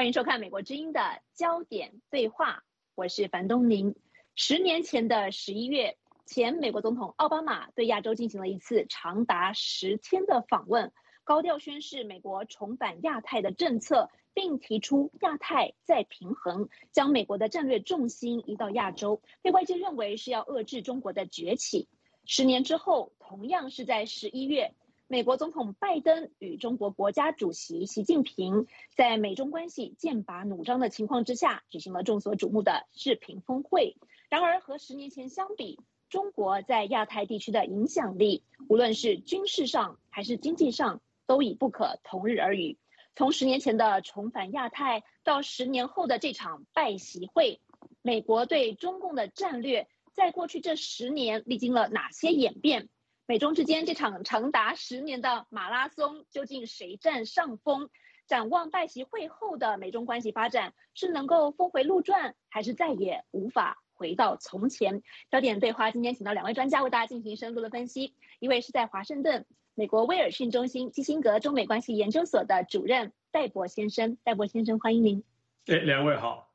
欢迎收看《美国之音》的焦点对话，我是樊东宁。十年前的十一月，前美国总统奥巴马对亚洲进行了一次长达十天的访问，高调宣示美国重返亚太的政策，并提出亚太再平衡，将美国的战略重心移到亚洲，被外界认为是要遏制中国的崛起。十年之后，同样是在十一月。美国总统拜登与中国国家主席习近平在美中关系剑拔弩张的情况之下，举行了众所瞩目的视频峰会。然而，和十年前相比，中国在亚太地区的影响力，无论是军事上还是经济上，都已不可同日而语。从十年前的重返亚太，到十年后的这场拜习会，美国对中共的战略，在过去这十年历经了哪些演变？美中之间这场长达十年的马拉松，究竟谁占上风？展望拜习会后的美中关系发展，是能够峰回路转，还是再也无法回到从前？焦点对话今天请到两位专家为大家进行深入的分析。一位是在华盛顿美国威尔逊中心基辛格中美关系研究所的主任戴博先生，戴博先生欢迎您。哎，两位好。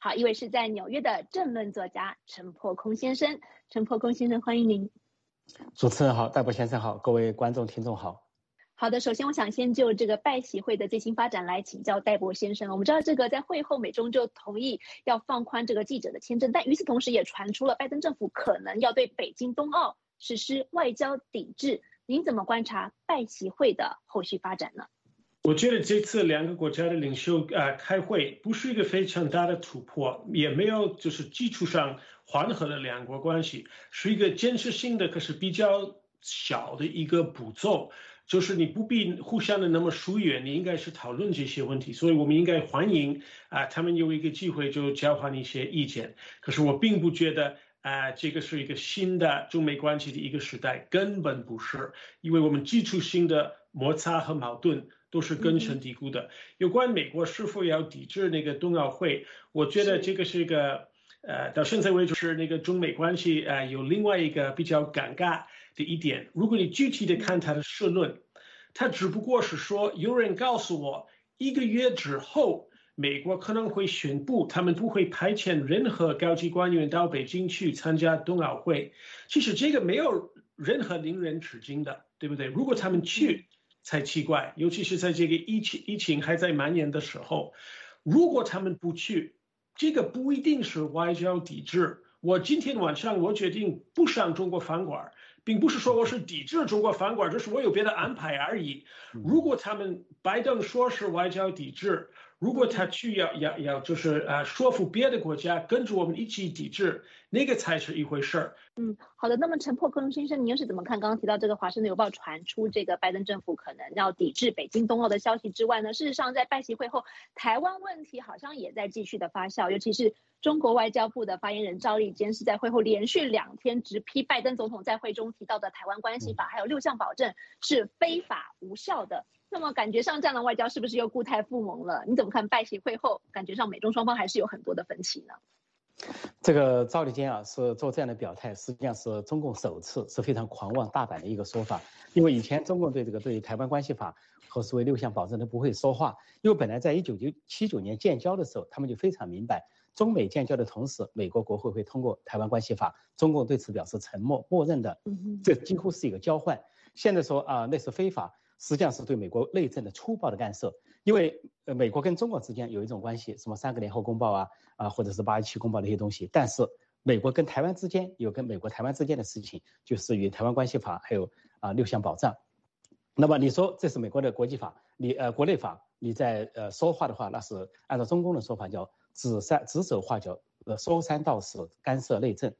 好，一位是在纽约的政论作家陈破空先生，陈破空先生欢迎您。主持人好，戴博先生好，各位观众听众好。好的，首先我想先就这个拜习会的最新发展来请教戴博先生。我们知道这个在会后美中就同意要放宽这个记者的签证，但与此同时也传出了拜登政府可能要对北京冬奥实施外交抵制。您怎么观察拜习会的后续发展呢？我觉得这次两个国家的领袖啊开会不是一个非常大的突破，也没有就是基础上缓和了两国关系，是一个建设性的，可是比较小的一个步骤。就是你不必互相的那么疏远，你应该是讨论这些问题，所以我们应该欢迎啊，他们有一个机会就交换一些意见。可是我并不觉得啊，这个是一个新的中美关系的一个时代，根本不是，因为我们基础性的摩擦和矛盾。都是根深蒂固的。有关美国是否要抵制那个冬奥会，我觉得这个是一个，呃，到现在为止是那个中美关系呃有另外一个比较尴尬的一点。如果你具体的看他的社论，他只不过是说有人告诉我，一个月之后美国可能会宣布他们不会派遣任何高级官员到北京去参加冬奥会。其实这个没有任何令人吃惊的，对不对？如果他们去。才奇怪，尤其是在这个疫情疫情还在蔓延的时候，如果他们不去，这个不一定是外交抵制。我今天晚上我决定不上中国饭馆，并不是说我是抵制中国饭馆，就是我有别的安排而已。如果他们拜登说是外交抵制。如果他去要要要就是呃说服别的国家跟着我们一起抵制，那个才是一回事儿。嗯，好的。那么陈破克隆先生，您又是怎么看刚刚提到这个《华盛顿邮报》传出这个拜登政府可能要抵制北京冬奥的消息之外呢？事实上，在拜习会后，台湾问题好像也在继续的发酵，尤其是中国外交部的发言人赵立坚是在会后连续两天直批拜登总统在会中提到的《台湾关系法》还有六项保证是非法无效的。那么感觉上这样的外交是不是又固态复萌了？你怎么看拜习会后，感觉上美中双方还是有很多的分歧呢？这个赵立坚啊，是做这样的表态，实际上是中共首次是非常狂妄大胆的一个说法。因为以前中共对这个对台湾关系法和所谓六项保证都不会说话，因为本来在一九九七九年建交的时候，他们就非常明白，中美建交的同时，美国国会会通过台湾关系法，中共对此表示沉默，默认的，这几乎是一个交换。现在说啊，那是非法。实际上是对美国内政的粗暴的干涉，因为呃，美国跟中国之间有一种关系，什么三个联合公报啊啊，或者是八一七公报那些东西。但是美国跟台湾之间有跟美国台湾之间的事情，就是与台湾关系法还有啊六项保障。那么你说这是美国的国际法，你呃国内法，你在呃说话的话，那是按照中共的说法叫指三指手画脚，呃说三道四，干涉内政。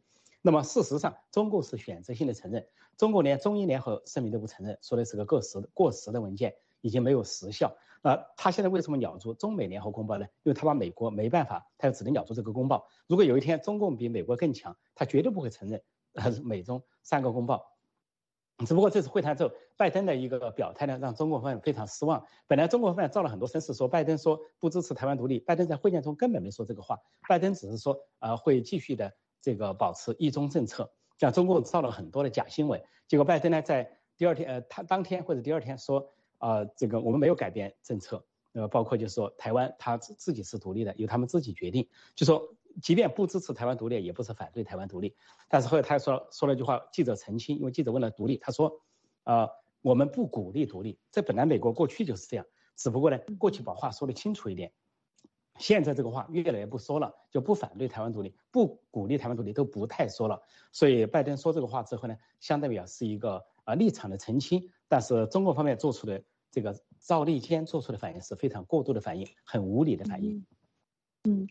那么事实上，中共是选择性的承认，中国连中英联合声明都不承认，说的是个过时过时的文件，已经没有时效。那他现在为什么咬住中美联合公报呢？因为他把美国没办法，他就只能咬住这个公报。如果有一天中共比美国更强，他绝对不会承认 美中三个公报。只不过这次会谈之后，拜登的一个表态呢，让中国方面非常失望。本来中国方面造了很多声势，说拜登说不支持台湾独立，拜登在会见中根本没说这个话，拜登只是说呃会继续的。这个保持一中政策，像中共造了很多的假新闻，结果拜登呢在第二天，呃，他当天或者第二天说，啊，这个我们没有改变政策，呃，包括就是说台湾他自自己是独立的，由他们自己决定。就说即便不支持台湾独立，也不是反对台湾独立。但是后来他说说了一句话，记者澄清，因为记者问了独立，他说，呃，我们不鼓励独立。这本来美国过去就是这样，只不过呢，过去把话说的清楚一点。现在这个话越来越不说了，就不反对台湾独立，不鼓励台湾独立，都不太说了。所以拜登说这个话之后呢，相当于啊是一个啊立场的澄清。但是中国方面做出的这个赵立坚做出的反应是非常过度的反应，很无理的反应。嗯。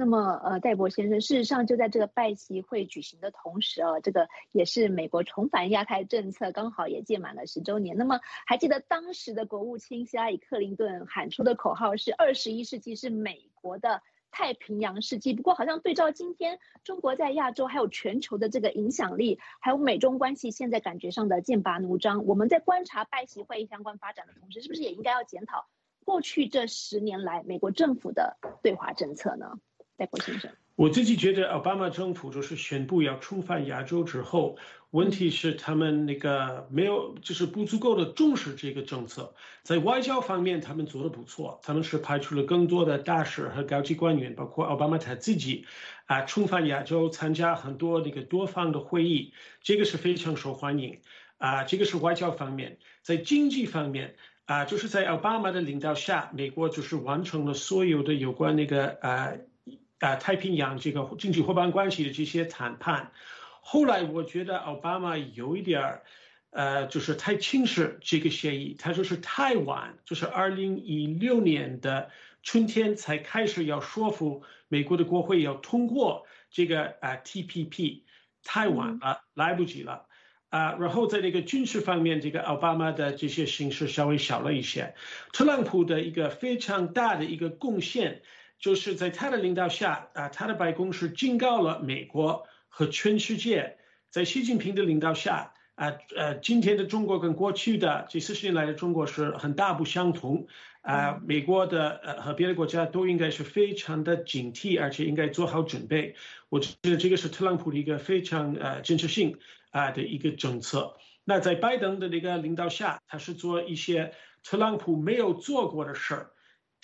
那么，呃，戴博先生，事实上就在这个拜习会举行的同时啊，这个也是美国重返亚太政策刚好也届满了十周年。那么，还记得当时的国务卿希拉里·克林顿喊出的口号是“二十一世纪是美国的太平洋世纪”。不过，好像对照今天中国在亚洲还有全球的这个影响力，还有美中关系现在感觉上的剑拔弩张，我们在观察拜习会议相关发展的同时，是不是也应该要检讨过去这十年来美国政府的对华政策呢？戴国先生，我自己觉得奥巴马政府就是宣布要重返亚洲之后，问题是他们那个没有，就是不足够的重视这个政策。在外交方面，他们做的不错，他们是派出了更多的大使和高级官员，包括奥巴马他自己，啊，重返亚洲参加很多那个多方的会议，这个是非常受欢迎。啊，这个是外交方面，在经济方面，啊，就是在奥巴马的领导下，美国就是完成了所有的有关那个啊。啊，太平洋这个经济伙伴关系的这些谈判，后来我觉得奥巴马有一点儿，呃，就是太轻视这个协议，他就是太晚，就是二零一六年的春天才开始要说服美国的国会要通过这个啊 TPP，太晚了，来不及了，啊，然后在这个军事方面，这个奥巴马的这些形势稍微小了一些，特朗普的一个非常大的一个贡献。就是在他的领导下啊，他的白宫是警告了美国和全世界，在习近平的领导下啊，呃，今天的中国跟过去的这四十年来的中国是很大不相同啊。美国的呃和别的国家都应该是非常的警惕，而且应该做好准备。我觉得这个是特朗普的一个非常呃建设性啊的一个政策。那在拜登的那个领导下，他是做一些特朗普没有做过的事儿。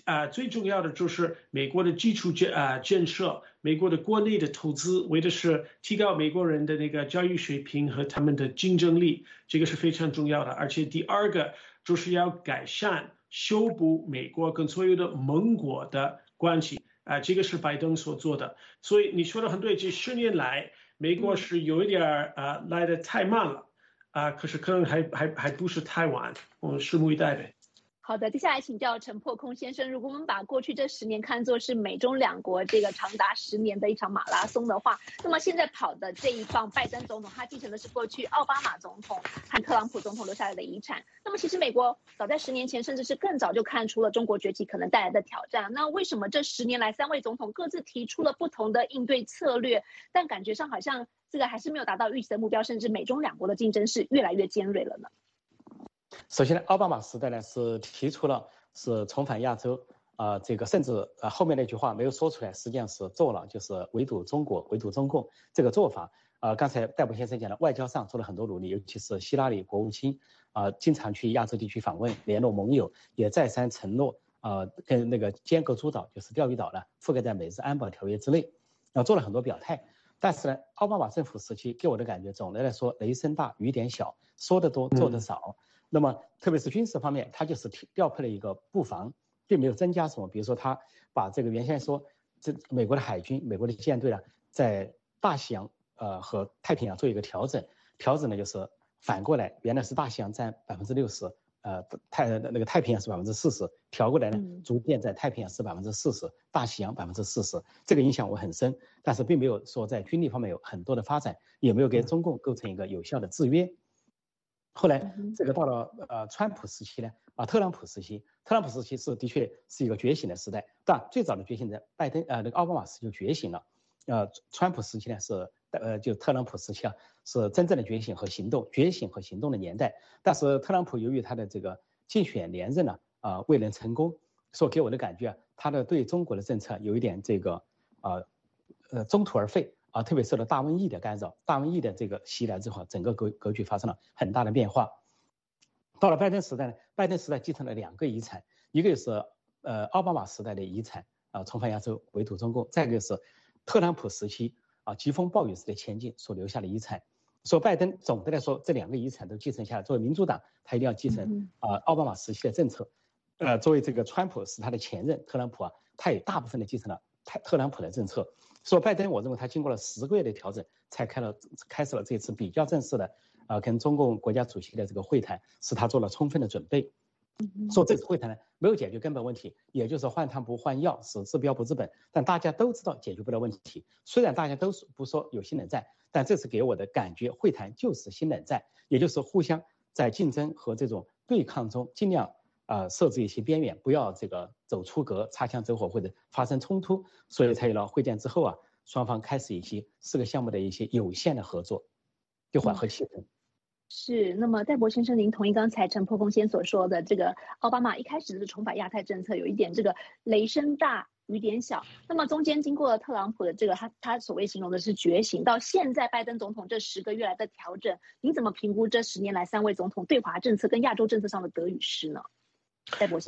啊，最重要的就是美国的基础建啊建设，美国的国内的投资，为的是提高美国人的那个教育水平和他们的竞争力，这个是非常重要的。而且第二个就是要改善、修补美国跟所有的盟国的关系啊，这个是拜登所做的。所以你说的很对，这十年来美国是有一点儿啊来的太慢了啊，可是可能还还还不是太晚，我们拭目以待呗。好的，接下来请教陈破空先生。如果我们把过去这十年看作是美中两国这个长达十年的一场马拉松的话，那么现在跑的这一棒，拜登总统他继承的是过去奥巴马总统和特朗普总统留下来的遗产。那么其实美国早在十年前，甚至是更早就看出了中国崛起可能带来的挑战。那为什么这十年来三位总统各自提出了不同的应对策略，但感觉上好像这个还是没有达到预期的目标，甚至美中两国的竞争是越来越尖锐了呢？首先呢，奥巴马时代呢是提出了是重返亚洲，啊，这个甚至呃后面那句话没有说出来，实际上是做了，就是围堵中国、围堵中共这个做法。啊，刚才戴博先生讲了，外交上做了很多努力，尤其是希拉里国务卿啊，经常去亚洲地区访问，联络盟友，也再三承诺啊，跟那个尖阁诸岛，就是钓鱼岛呢，覆盖在美日安保条约之内，啊，做了很多表态。但是呢，奥巴马政府时期给我的感觉，总的来说雷声大雨点小，说的多做的少。那么，特别是军事方面，他就是调配了一个布防，并没有增加什么。比如说，他把这个原先说这美国的海军、美国的舰队呢，在大西洋呃和太平洋做一个调整，调整呢就是反过来，原来是大西洋占百分之六十，呃太那个太平洋是百分之四十，调过来呢，逐渐在太平洋是百分之四十，大西洋百分之四十，这个影响我很深。但是并没有说在军力方面有很多的发展，也没有给中共构成一个有效的制约。后来这个到了呃川普时期呢，啊特朗普时期，特朗普时期是的确是一个觉醒的时代，但最早的觉醒在拜登呃那个奥巴马时就觉醒了，呃川普时期呢是呃就特朗普时期啊是真正的觉醒和行动，觉醒和行动的年代。但是特朗普由于他的这个竞选连任呢啊未能成功，所给我的感觉啊他的对中国的政策有一点这个呃呃中途而废。啊，特别受到大瘟疫的干扰，大瘟疫的这个袭来之后，整个格格局发生了很大的变化。到了拜登时代呢，拜登时代继承了两个遗产，一个就是呃奥巴马时代的遗产啊，重返亚洲，围堵中共；再一个是特朗普时期啊疾风暴雨式的前进所留下的遗产。说拜登总的来说这两个遗产都继承下来，作为民主党，他一定要继承啊奥巴马时期的政策。呃，作为这个川普是他的前任，特朗普啊，他也大部分的继承了特特朗普的政策。说拜登，我认为他经过了十个月的调整，才开了开始了这次比较正式的啊跟中共国家主席的这个会谈，使他做了充分的准备。说这次会谈呢没有解决根本问题，也就是换汤不换药，是治标不治本。但大家都知道解决不了问题，虽然大家都不说有新冷战，但这次给我的感觉，会谈就是新冷战，也就是互相在竞争和这种对抗中尽量。啊，设置一些边缘，不要这个走出格、擦枪走火或者发生冲突，所以才有了会见之后啊，双方开始一些四个项目的一些有限的合作，就缓和气氛。是，那么戴博先生，您同意刚才陈破空先所说的这个奥巴马一开始是重返亚太政策有一点这个雷声大雨点小，那么中间经过了特朗普的这个他他所谓形容的是觉醒，到现在拜登总统这十个月来的调整，您怎么评估这十年来三位总统对华政策跟亚洲政策上的得与失呢？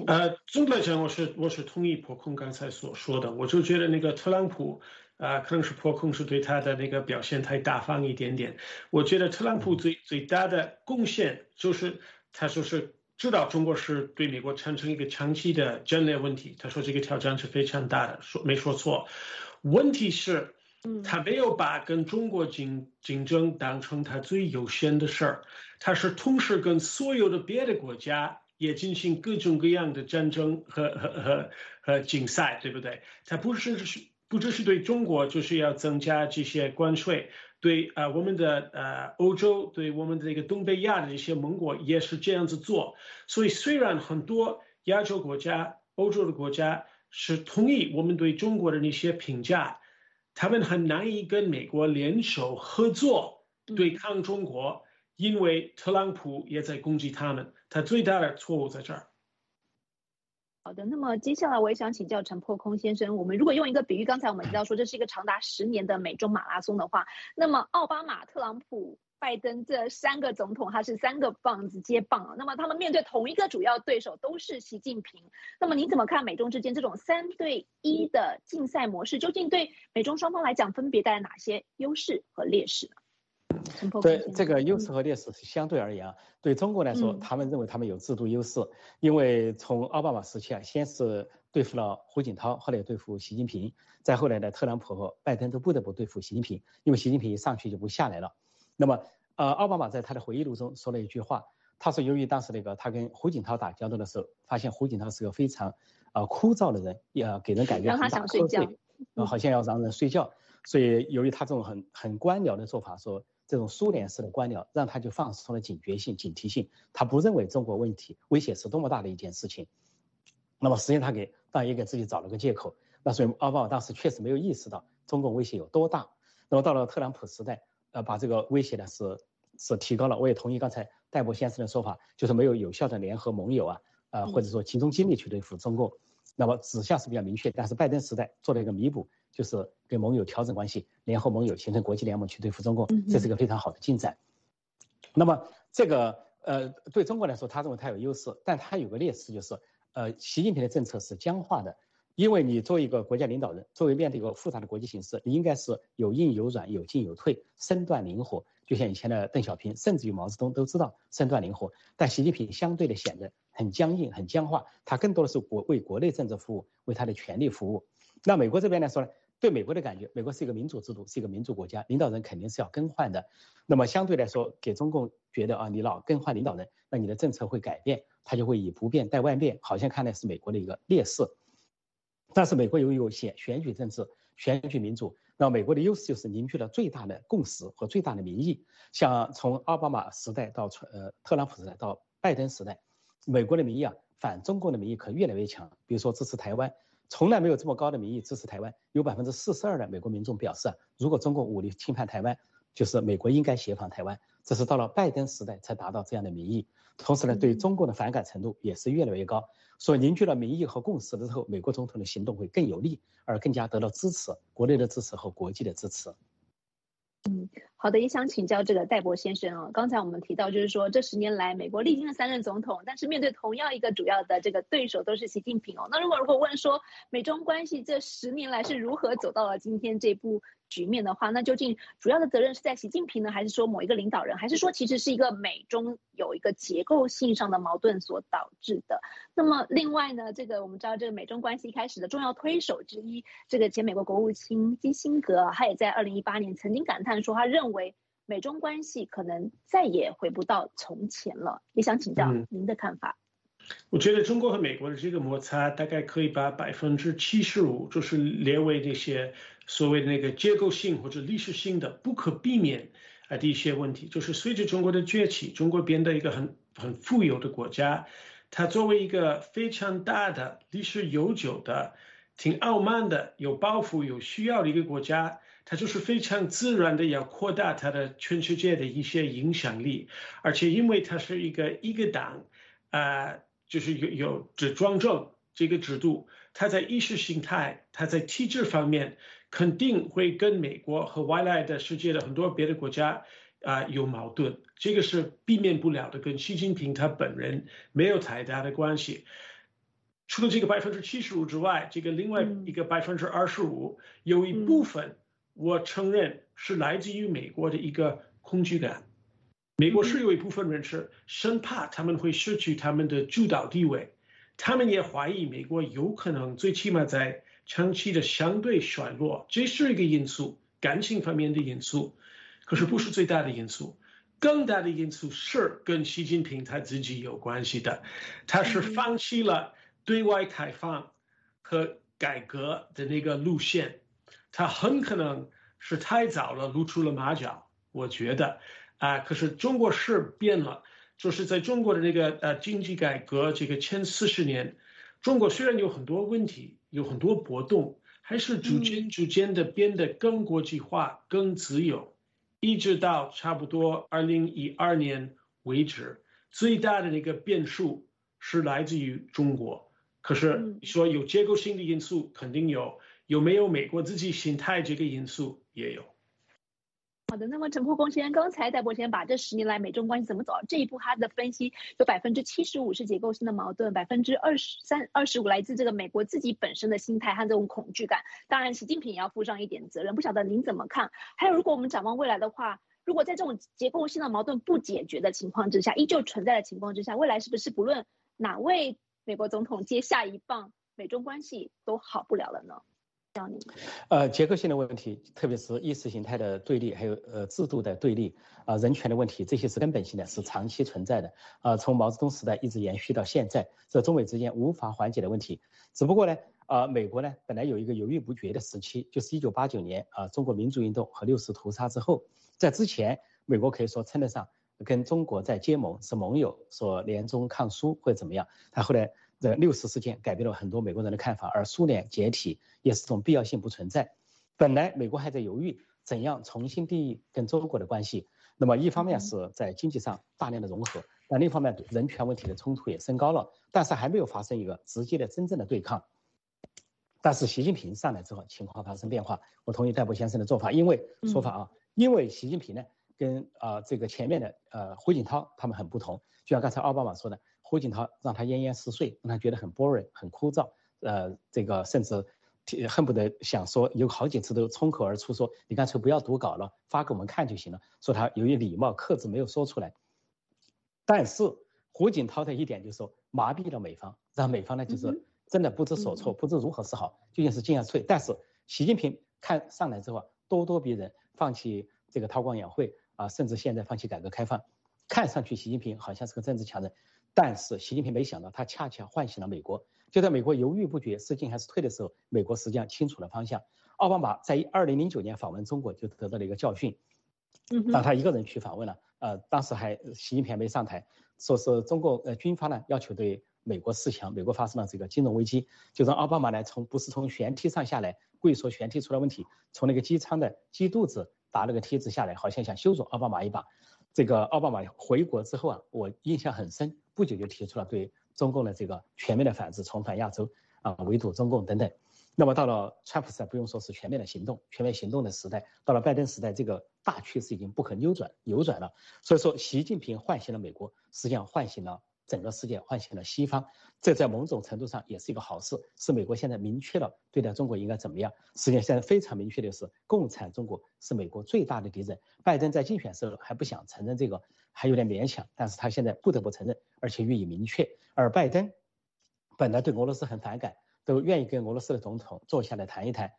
呃，总的来讲，我是我是同意破空刚才所说的，我就觉得那个特朗普，啊，可能是破空是对他的那个表现太大方一点点。我觉得特朗普最最大的贡献就是他说是知道中国是对美国产生一个长期的战略问题，他说这个挑战是非常大的，说没说错。问题是，他没有把跟中国竞竞争当成他最优先的事儿，他是同时跟所有的别的国家。也进行各种各样的战争和和和和竞赛，对不对？它不是是不只是对中国，就是要增加这些关税，对啊，我们的呃欧洲，对我们的这个东北亚的这些盟国也是这样子做。所以虽然很多亚洲国家、欧洲的国家是同意我们对中国的那些评价，他们很难以跟美国联手合作对抗中国。因为特朗普也在攻击他们，他最大的错误在这儿。好的，那么接下来我也想请教陈破空先生，我们如果用一个比喻，刚才我们提到说这是一个长达十年的美中马拉松的话，那么奥巴马、特朗普、拜登这三个总统，他是三个棒子接棒，那么他们面对同一个主要对手都是习近平，那么您怎么看美中之间这种三对一的竞赛模式，究竟对美中双方来讲分别带来哪些优势和劣势呢？对这个优势和劣势是相对而言啊，对中国来说，他们认为他们有制度优势，因为从奥巴马时期啊，先是对付了胡锦涛，后来对付习近平，再后来呢，特朗普和拜登都不得不对付习近平，因为习近平一上去就不下来了。那么，呃，奥巴马在他的回忆录中说了一句话，他说由于当时那个他跟胡锦涛打交道的时候，发现胡锦涛是个非常呃枯燥的人，也给人感觉很打瞌睡，呃，好像要让人睡觉，所以由于他这种很很官僚的做法，说。这种苏联式的官僚，让他就放松了警觉性、警惕性。他不认为中国问题威胁是多么大的一件事情。那么实际上他给当然也给自己找了个借口。那所以奥巴马当时确实没有意识到中国威胁有多大。那么到了特朗普时代，呃，把这个威胁呢是是提高了。我也同意刚才戴博先生的说法，就是没有有效的联合盟友啊，呃，或者说集中精力去对付中共。那么指向是比较明确，但是拜登时代做了一个弥补。就是跟盟友调整关系，联合盟友形成国际联盟去对付中共，这是一个非常好的进展。那么这个呃，对中国来说，他认为他有优势，但他有个劣势，就是呃，习近平的政策是僵化的。因为你作为一个国家领导人，作为面对一个复杂的国际形势，你应该是有硬有软，有进有退，身段灵活。就像以前的邓小平，甚至于毛泽东都知道身段灵活，但习近平相对的显得很僵硬、很僵化。他更多的是国为国内政治服务，为他的权力服务。那美国这边来说呢？对美国的感觉，美国是一个民主制度，是一个民主国家，领导人肯定是要更换的。那么相对来说，给中共觉得啊，你老更换领导人，那你的政策会改变，他就会以不变带万变，好像看来是美国的一个劣势。但是美国由于有选选举政治、选举民主，那美国的优势就是凝聚了最大的共识和最大的民意。像从奥巴马时代到呃特朗普时代到拜登时代，美国的民意啊，反中共的民意可越来越强。比如说支持台湾。从来没有这么高的民意支持台湾，有百分之四十二的美国民众表示，如果中国武力侵犯台湾，就是美国应该协防台湾。这是到了拜登时代才达到这样的民意。同时呢，对中共的反感程度也是越来越高。所以凝聚了民意和共识的时候，美国总统的行动会更有力，而更加得到支持，国内的支持和国际的支持。嗯，好的，也想请教这个戴博先生啊。刚才我们提到，就是说这十年来，美国历经了三任总统，但是面对同样一个主要的这个对手都是习近平哦。那如果如果问说，美中关系这十年来是如何走到了今天这步？局面的话，那究竟主要的责任是在习近平呢，还是说某一个领导人，还是说其实是一个美中有一个结构性上的矛盾所导致的？那么另外呢，这个我们知道，这个美中关系一开始的重要推手之一，这个前美国国务卿基辛格，他也在二零一八年曾经感叹说，他认为美中关系可能再也回不到从前了。也想请教您的看法。我觉得中国和美国的这个摩擦，大概可以把百分之七十五就是列为那些所谓的那个结构性或者历史性的不可避免啊的一些问题。就是随着中国的崛起，中国变得一个很很富有的国家，它作为一个非常大的历史悠久的、挺傲慢的、有抱负、有需要的一个国家，它就是非常自然的要扩大它的全世界的一些影响力，而且因为它是一个一个党啊。就是有有这庄政这个制度，它在意识形态、它在体制方面，肯定会跟美国和外来的世界的很多别的国家啊有矛盾，这个是避免不了的，跟习近平他本人没有太大的关系。除了这个百分之七十五之外，这个另外一个百分之二十五，有一部分我承认是来自于美国的一个恐惧感。美国是有一部分人是生怕他们会失去他们的主导地位，他们也怀疑美国有可能最起码在长期的相对衰落，这是一个因素，感情方面的因素，可是不是最大的因素，更大的因素是跟习近平他自己有关系的，他是放弃了对外开放和改革的那个路线，他很可能是太早了露出了马脚，我觉得。啊，可是中国是变了，就是在中国的那个呃经济改革这个前四十年，中国虽然有很多问题，有很多波动，还是逐渐逐渐的变得更国际化、更自由，一直到差不多二零一二年为止，最大的那个变数是来自于中国。可是说有结构性的因素肯定有，有没有美国自己心态这个因素也有。好的，那么陈破公先生刚才戴博先把这十年来美中关系怎么走这一步，他的分析有百分之七十五是结构性的矛盾，百分之二十三、二十五来自这个美国自己本身的心态和这种恐惧感。当然，习近平也要负上一点责任。不晓得您怎么看？还有，如果我们展望未来的话，如果在这种结构性的矛盾不解决的情况之下，依旧存在的情况之下，未来是不是不论哪位美国总统接下一棒，美中关系都好不了了呢？呃，结构性的问题，特别是意识形态的对立，还有呃制度的对立，啊，人权的问题，这些是根本性的，是长期存在的，啊，从毛泽东时代一直延续到现在，这中美之间无法缓解的问题。只不过呢，啊，美国呢本来有一个犹豫不决的时期，就是一九八九年啊，中国民主运动和六四屠杀之后，在之前，美国可以说称得上跟中国在结盟，是盟友，说联中抗苏或者怎么样，他后来。这六四事件改变了很多美国人的看法，而苏联解体也是种必要性不存在。本来美国还在犹豫怎样重新定义跟中国的关系，那么一方面是在经济上大量的融合，但另一方面人权问题的冲突也升高了，但是还没有发生一个直接的真正的对抗。但是习近平上来之后，情况发生变化。我同意戴博先生的做法，因为说法啊，因为习近平呢跟啊这个前面的呃胡锦涛他们很不同，就像刚才奥巴马说的。胡锦涛让他奄奄四睡，让他觉得很 boring，很枯燥。呃，这个甚至恨不得想说，有好几次都冲口而出说：“你干脆不要读稿了，发给我们看就行了。”说他由于礼貌克制没有说出来。但是胡锦涛的一点就是说麻痹了美方，让美方呢就是真的不知所措，不知如何是好，究竟是进还是退。但是习近平看上来之后啊，咄咄逼人，放弃这个韬光养晦啊，甚至现在放弃改革开放，看上去习近平好像是个政治强人。但是习近平没想到，他恰恰唤醒了美国。就在美国犹豫不决是进还是退的时候，美国实际上清楚了方向。奥巴马在二零零九年访问中国就得到了一个教训，让他一个人去访问了。呃，当时还习近平没上台，说是中国呃军方呢要求对美国示强，美国发生了这个金融危机，就让奥巴马呢从不是从舷梯上下来，故意说舷梯出了问题，从那个机舱的机肚子打了个梯子下来，好像想羞辱奥巴马一把。这个奥巴马回国之后啊，我印象很深。不久就提出了对中共的这个全面的反制，重返亚洲啊，围堵中共等等。那么到了川普时代，不用说是全面的行动，全面行动的时代，到了拜登时代，这个大趋势已经不可扭转，扭转了。所以说，习近平唤醒了美国，实际上唤醒了整个世界，唤醒了西方。这在某种程度上也是一个好事，是美国现在明确了对待中国应该怎么样。实际上现在非常明确的是，共产中国是美国最大的敌人。拜登在竞选时候还不想承认这个，还有点勉强，但是他现在不得不承认，而且予以明确。而拜登本来对俄罗斯很反感。都愿意跟俄罗斯的总统坐下来谈一谈，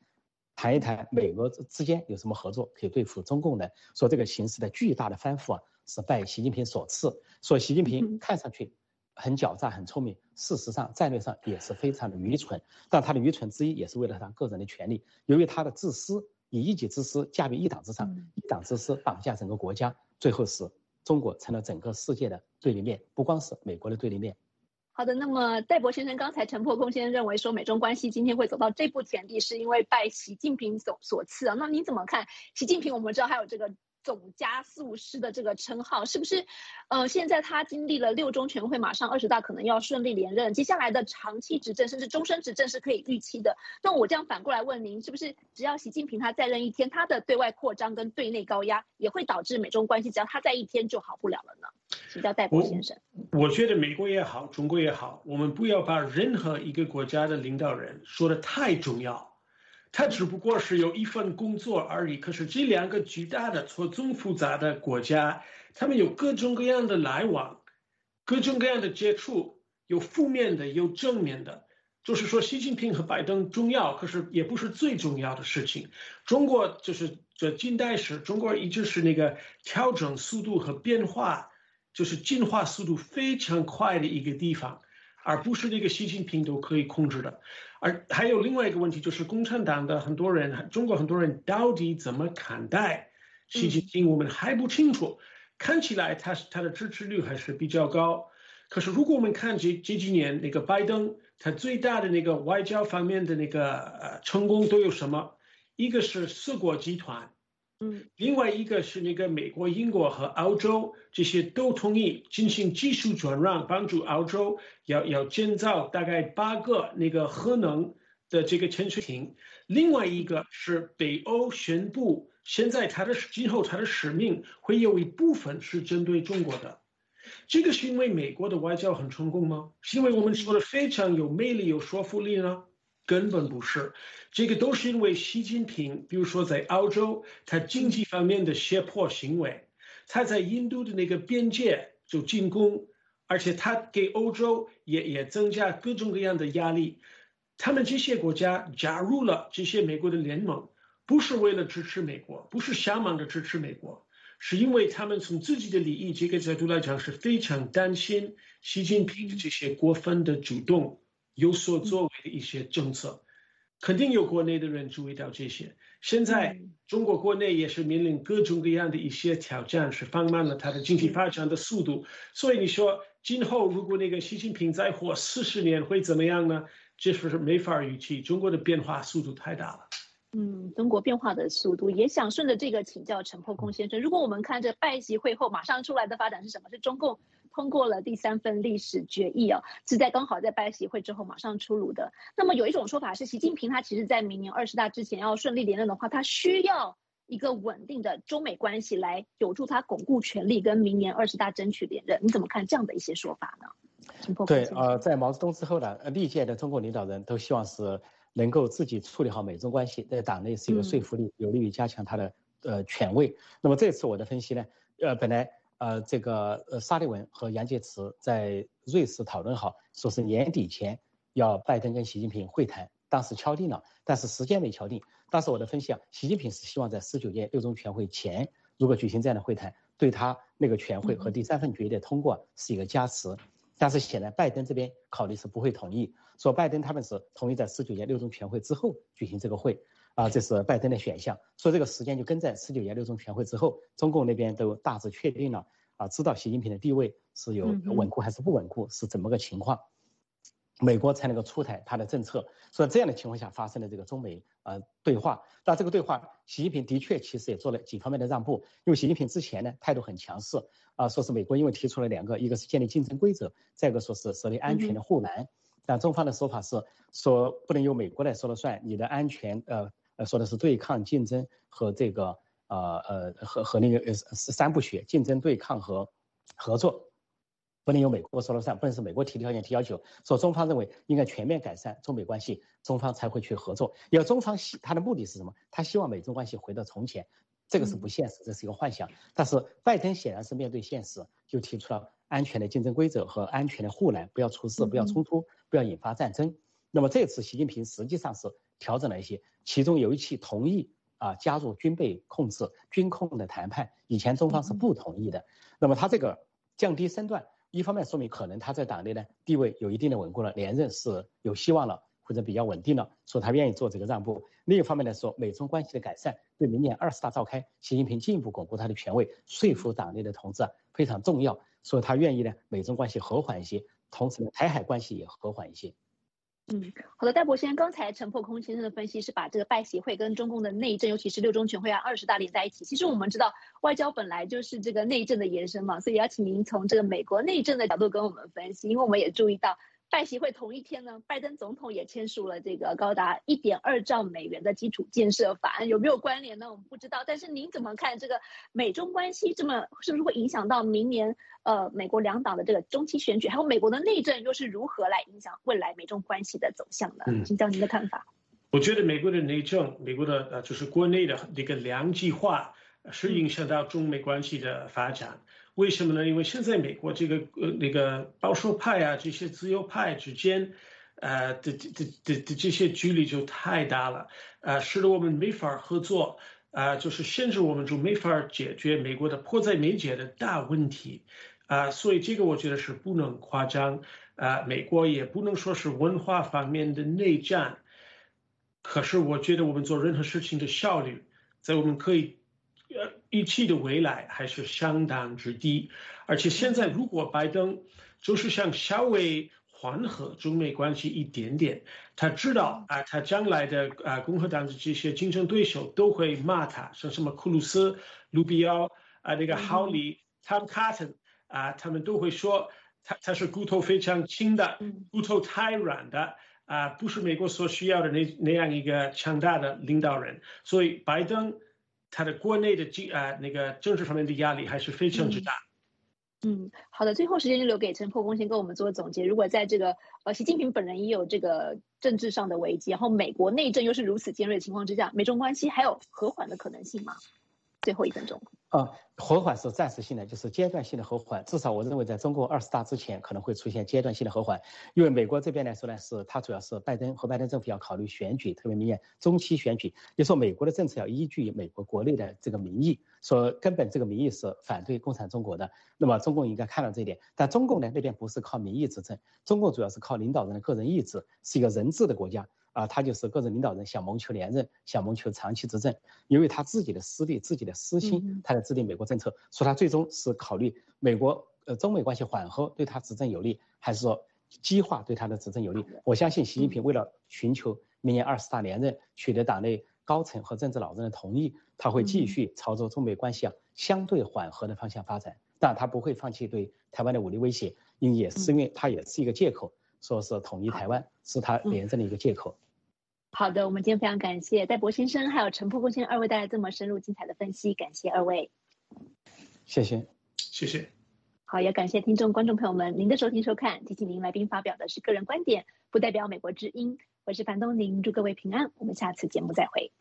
谈一谈美俄之间有什么合作可以对付中共的。说这个形势的巨大的翻覆啊，是拜习近平所赐。说习近平看上去很狡诈、很聪明，事实上战略上也是非常的愚蠢。但他的愚蠢之一也是为了他个人的权利，由于他的自私，以一己之私驾驭一党之上，一党之私绑架整个国家，最后使中国成了整个世界的对立面，不光是美国的对立面。好的，那么戴博先生刚才陈破空先生认为说美中关系今天会走到这步田地，是因为拜习近平所所赐啊。那您怎么看？习近平我们知道还有这个。总加速师的这个称号是不是？呃，现在他经历了六中全会，马上二十大可能要顺利连任，接下来的长期执政甚至终身执政是可以预期的。那我这样反过来问您，是不是只要习近平他再任一天，他的对外扩张跟对内高压也会导致美中关系只要他在一天就好不了了呢？请教戴博先生。我觉得美国也好，中国也好，我们不要把任何一个国家的领导人说的太重要。他只不过是有一份工作而已。可是这两个巨大的、错综复杂的国家，他们有各种各样的来往，各种各样的接触，有负面的，有正面的。就是说，习近平和拜登重要，可是也不是最重要的事情。中国就是这近代史，中国一直是那个调整速度和变化，就是进化速度非常快的一个地方。而不是那个习近平都可以控制的，而还有另外一个问题，就是共产党的很多人，中国很多人到底怎么看待习近平，我们还不清楚。看起来他他的支持率还是比较高，可是如果我们看这这几年那个拜登，他最大的那个外交方面的那个呃成功都有什么？一个是四国集团。嗯，另外一个是那个美国、英国和澳洲这些都同意进行技术转让，帮助澳洲要要建造大概八个那个核能的这个潜水艇。另外一个是北欧宣布，现在它的今后它的使命会有一部分是针对中国的。这个是因为美国的外交很成功吗？是因为我们说的非常有魅力、有说服力呢？根本不是，这个都是因为习近平，比如说在澳洲，他经济方面的胁迫行为，他在印度的那个边界就进攻，而且他给欧洲也也增加各种各样的压力。他们这些国家加入了这些美国的联盟，不是为了支持美国，不是想忙着支持美国，是因为他们从自己的利益这个角度来讲是非常担心习近平的这些过分的主动。有所作为的一些政策，肯定有国内的人注意到这些。现在中国国内也是面临各种各样的一些挑战，是放慢了它的经济发展的速度。所以你说今后如果那个习近平再活四十年会怎么样呢？这是没法预期。中国的变化速度太大了。嗯，中国变化的速度，也想顺着这个请教陈破空先生。如果我们看这拜习会后马上出来的发展是什么？是中共。通过了第三份历史决议啊，是在刚好在拜习会之后马上出炉的。那么有一种说法是，习近平他其实在明年二十大之前要顺利连任的话，他需要一个稳定的中美关系来有助他巩固权力，跟明年二十大争取连任。你怎么看这样的一些说法呢？对，呃，在毛泽东之后呢，历届的中国领导人都希望是能够自己处理好美中关系，在党内是有说服力，有利于加强他的呃权威。那么这次我的分析呢，呃，本来。呃，这个呃，沙利文和杨洁篪在瑞士讨论好，说是年底前要拜登跟习近平会谈，当时敲定了，但是时间没敲定。当时我的分析啊，习近平是希望在十九届六中全会前，如果举行这样的会谈，对他那个全会和第三份决议的通过是一个加持。但是显然拜登这边考虑是不会同意，说拜登他们是同意在十九届六中全会之后举行这个会。啊，这是拜登的选项，所以这个时间就跟在十九届六中全会之后，中共那边都大致确定了啊，知道习近平的地位是有稳固还是不稳固，是怎么个情况，美国才能够出台他的政策。所以这样的情况下发生的这个中美呃对话，但这个对话，习近平的确其实也做了几方面的让步，因为习近平之前呢态度很强势啊，说是美国因为提出了两个，一个是建立竞争规则，再一个说是设立安全的护栏。但中方的说法是说不能由美国来说了算，你的安全，呃呃，说的是对抗、竞争和这个呃呃和和那个呃三部曲：竞争、对抗和合作。不能由美国说了算，不能是美国提条件提要求。说中方认为应该全面改善中美关系，中方才会去合作。要中方希他的目的是什么？他希望美中关系回到从前，这个是不现实，这是一个幻想。但是拜登显然是面对现实，就提出了安全的竞争规则和安全的护栏，不要出事，不要冲突，不要引发战争。那么这次习近平实际上是调整了一些，其中有一期同意啊加入军备控制、军控的谈判，以前中方是不同意的。那么他这个降低身段。一方面说明可能他在党内呢地位有一定的稳固了，连任是有希望了，或者比较稳定了，说他愿意做这个让步。另一方面来说，美中关系的改善对明年二十大召开，习近平进一步巩固他的权威，说服党内的同志啊非常重要，所以他愿意呢美中关系和缓一些，同时呢台海关系也和缓一些。嗯，好的，戴博先生，刚才陈破空先生的分析是把这个拜协会跟中共的内政，尤其是六中全会啊、二十大连在一起。其实我们知道，外交本来就是这个内政的延伸嘛，所以邀请您从这个美国内政的角度跟我们分析，因为我们也注意到。拜协会同一天呢，拜登总统也签署了这个高达一点二兆美元的基础建设法案，有没有关联呢？我们不知道。但是您怎么看这个美中关系这么是不是会影响到明年呃美国两党的这个中期选举，还有美国的内政又是如何来影响未来美中关系的走向呢？请教您的看法。我觉得美国的内政，美国的呃就是国内的那个两极化是影响到中美关系的发展。为什么呢？因为现在美国这个呃那个保守派啊，这些自由派之间，呃的的的的这些距离就太大了，呃，使得我们没法合作，啊，就是限制我们就没法解决美国的迫在眉睫的大问题，啊，所以这个我觉得是不能夸张，啊，美国也不能说是文化方面的内战，可是我觉得我们做任何事情的效率，在我们可以。呃，预期的未来还是相当之低，而且现在如果拜登就是想稍微缓和中美关系一点点，他知道啊，他将来的啊共和党的这些竞争对手都会骂他，像什么库鲁斯、卢比奥啊，那个哈里、Tom Cotton 啊，他们都会说他他是骨头非常轻的，骨头太软的啊，不是美国所需要的那那样一个强大的领导人，所以拜登。他的国内的经啊那个政治方面的压力还是非常之大。嗯，好的，最后时间就留给陈破公先跟我们做个总结。如果在这个呃习近平本人也有这个政治上的危机，然后美国内政又是如此尖锐的情况之下，美中关系还有和缓的可能性吗？最后一分钟。啊，和缓是暂时性的，就是阶段性的和缓。至少我认为，在中共二十大之前，可能会出现阶段性的和缓。因为美国这边来说呢，是它主要是拜登和拜登政府要考虑选举，特别明年中期选举。就说美国的政策要依据美国国内的这个民意，说根本这个民意是反对共产中国的。那么中共应该看到这一点。但中共呢那边不是靠民意执政，中共主要是靠领导人的个人意志，是一个人治的国家。啊，他就是个人领导人想谋求连任，想谋求长期执政，因为他自己的私利、自己的私心，他在制定美国政策。说他最终是考虑美国呃中美关系缓和对他执政有利，还是说激化对他的执政有利？我相信习近平为了寻求明年二十大连任，取得党内高层和政治老人的同意，他会继续朝着中美关系啊相对缓和的方向发展，但他不会放弃对台湾的武力威胁，因也是因为他也是一个借口，说是统一台湾是他连任的一个借口。好的，我们今天非常感谢戴博先生还有陈瀑公先生二位带来这么深入精彩的分析，感谢二位。谢谢，谢谢。好，也感谢听众观众朋友们，您的收听收看，提醒您来宾发表的是个人观点，不代表美国之音。我是樊东宁，祝各位平安，我们下次节目再会。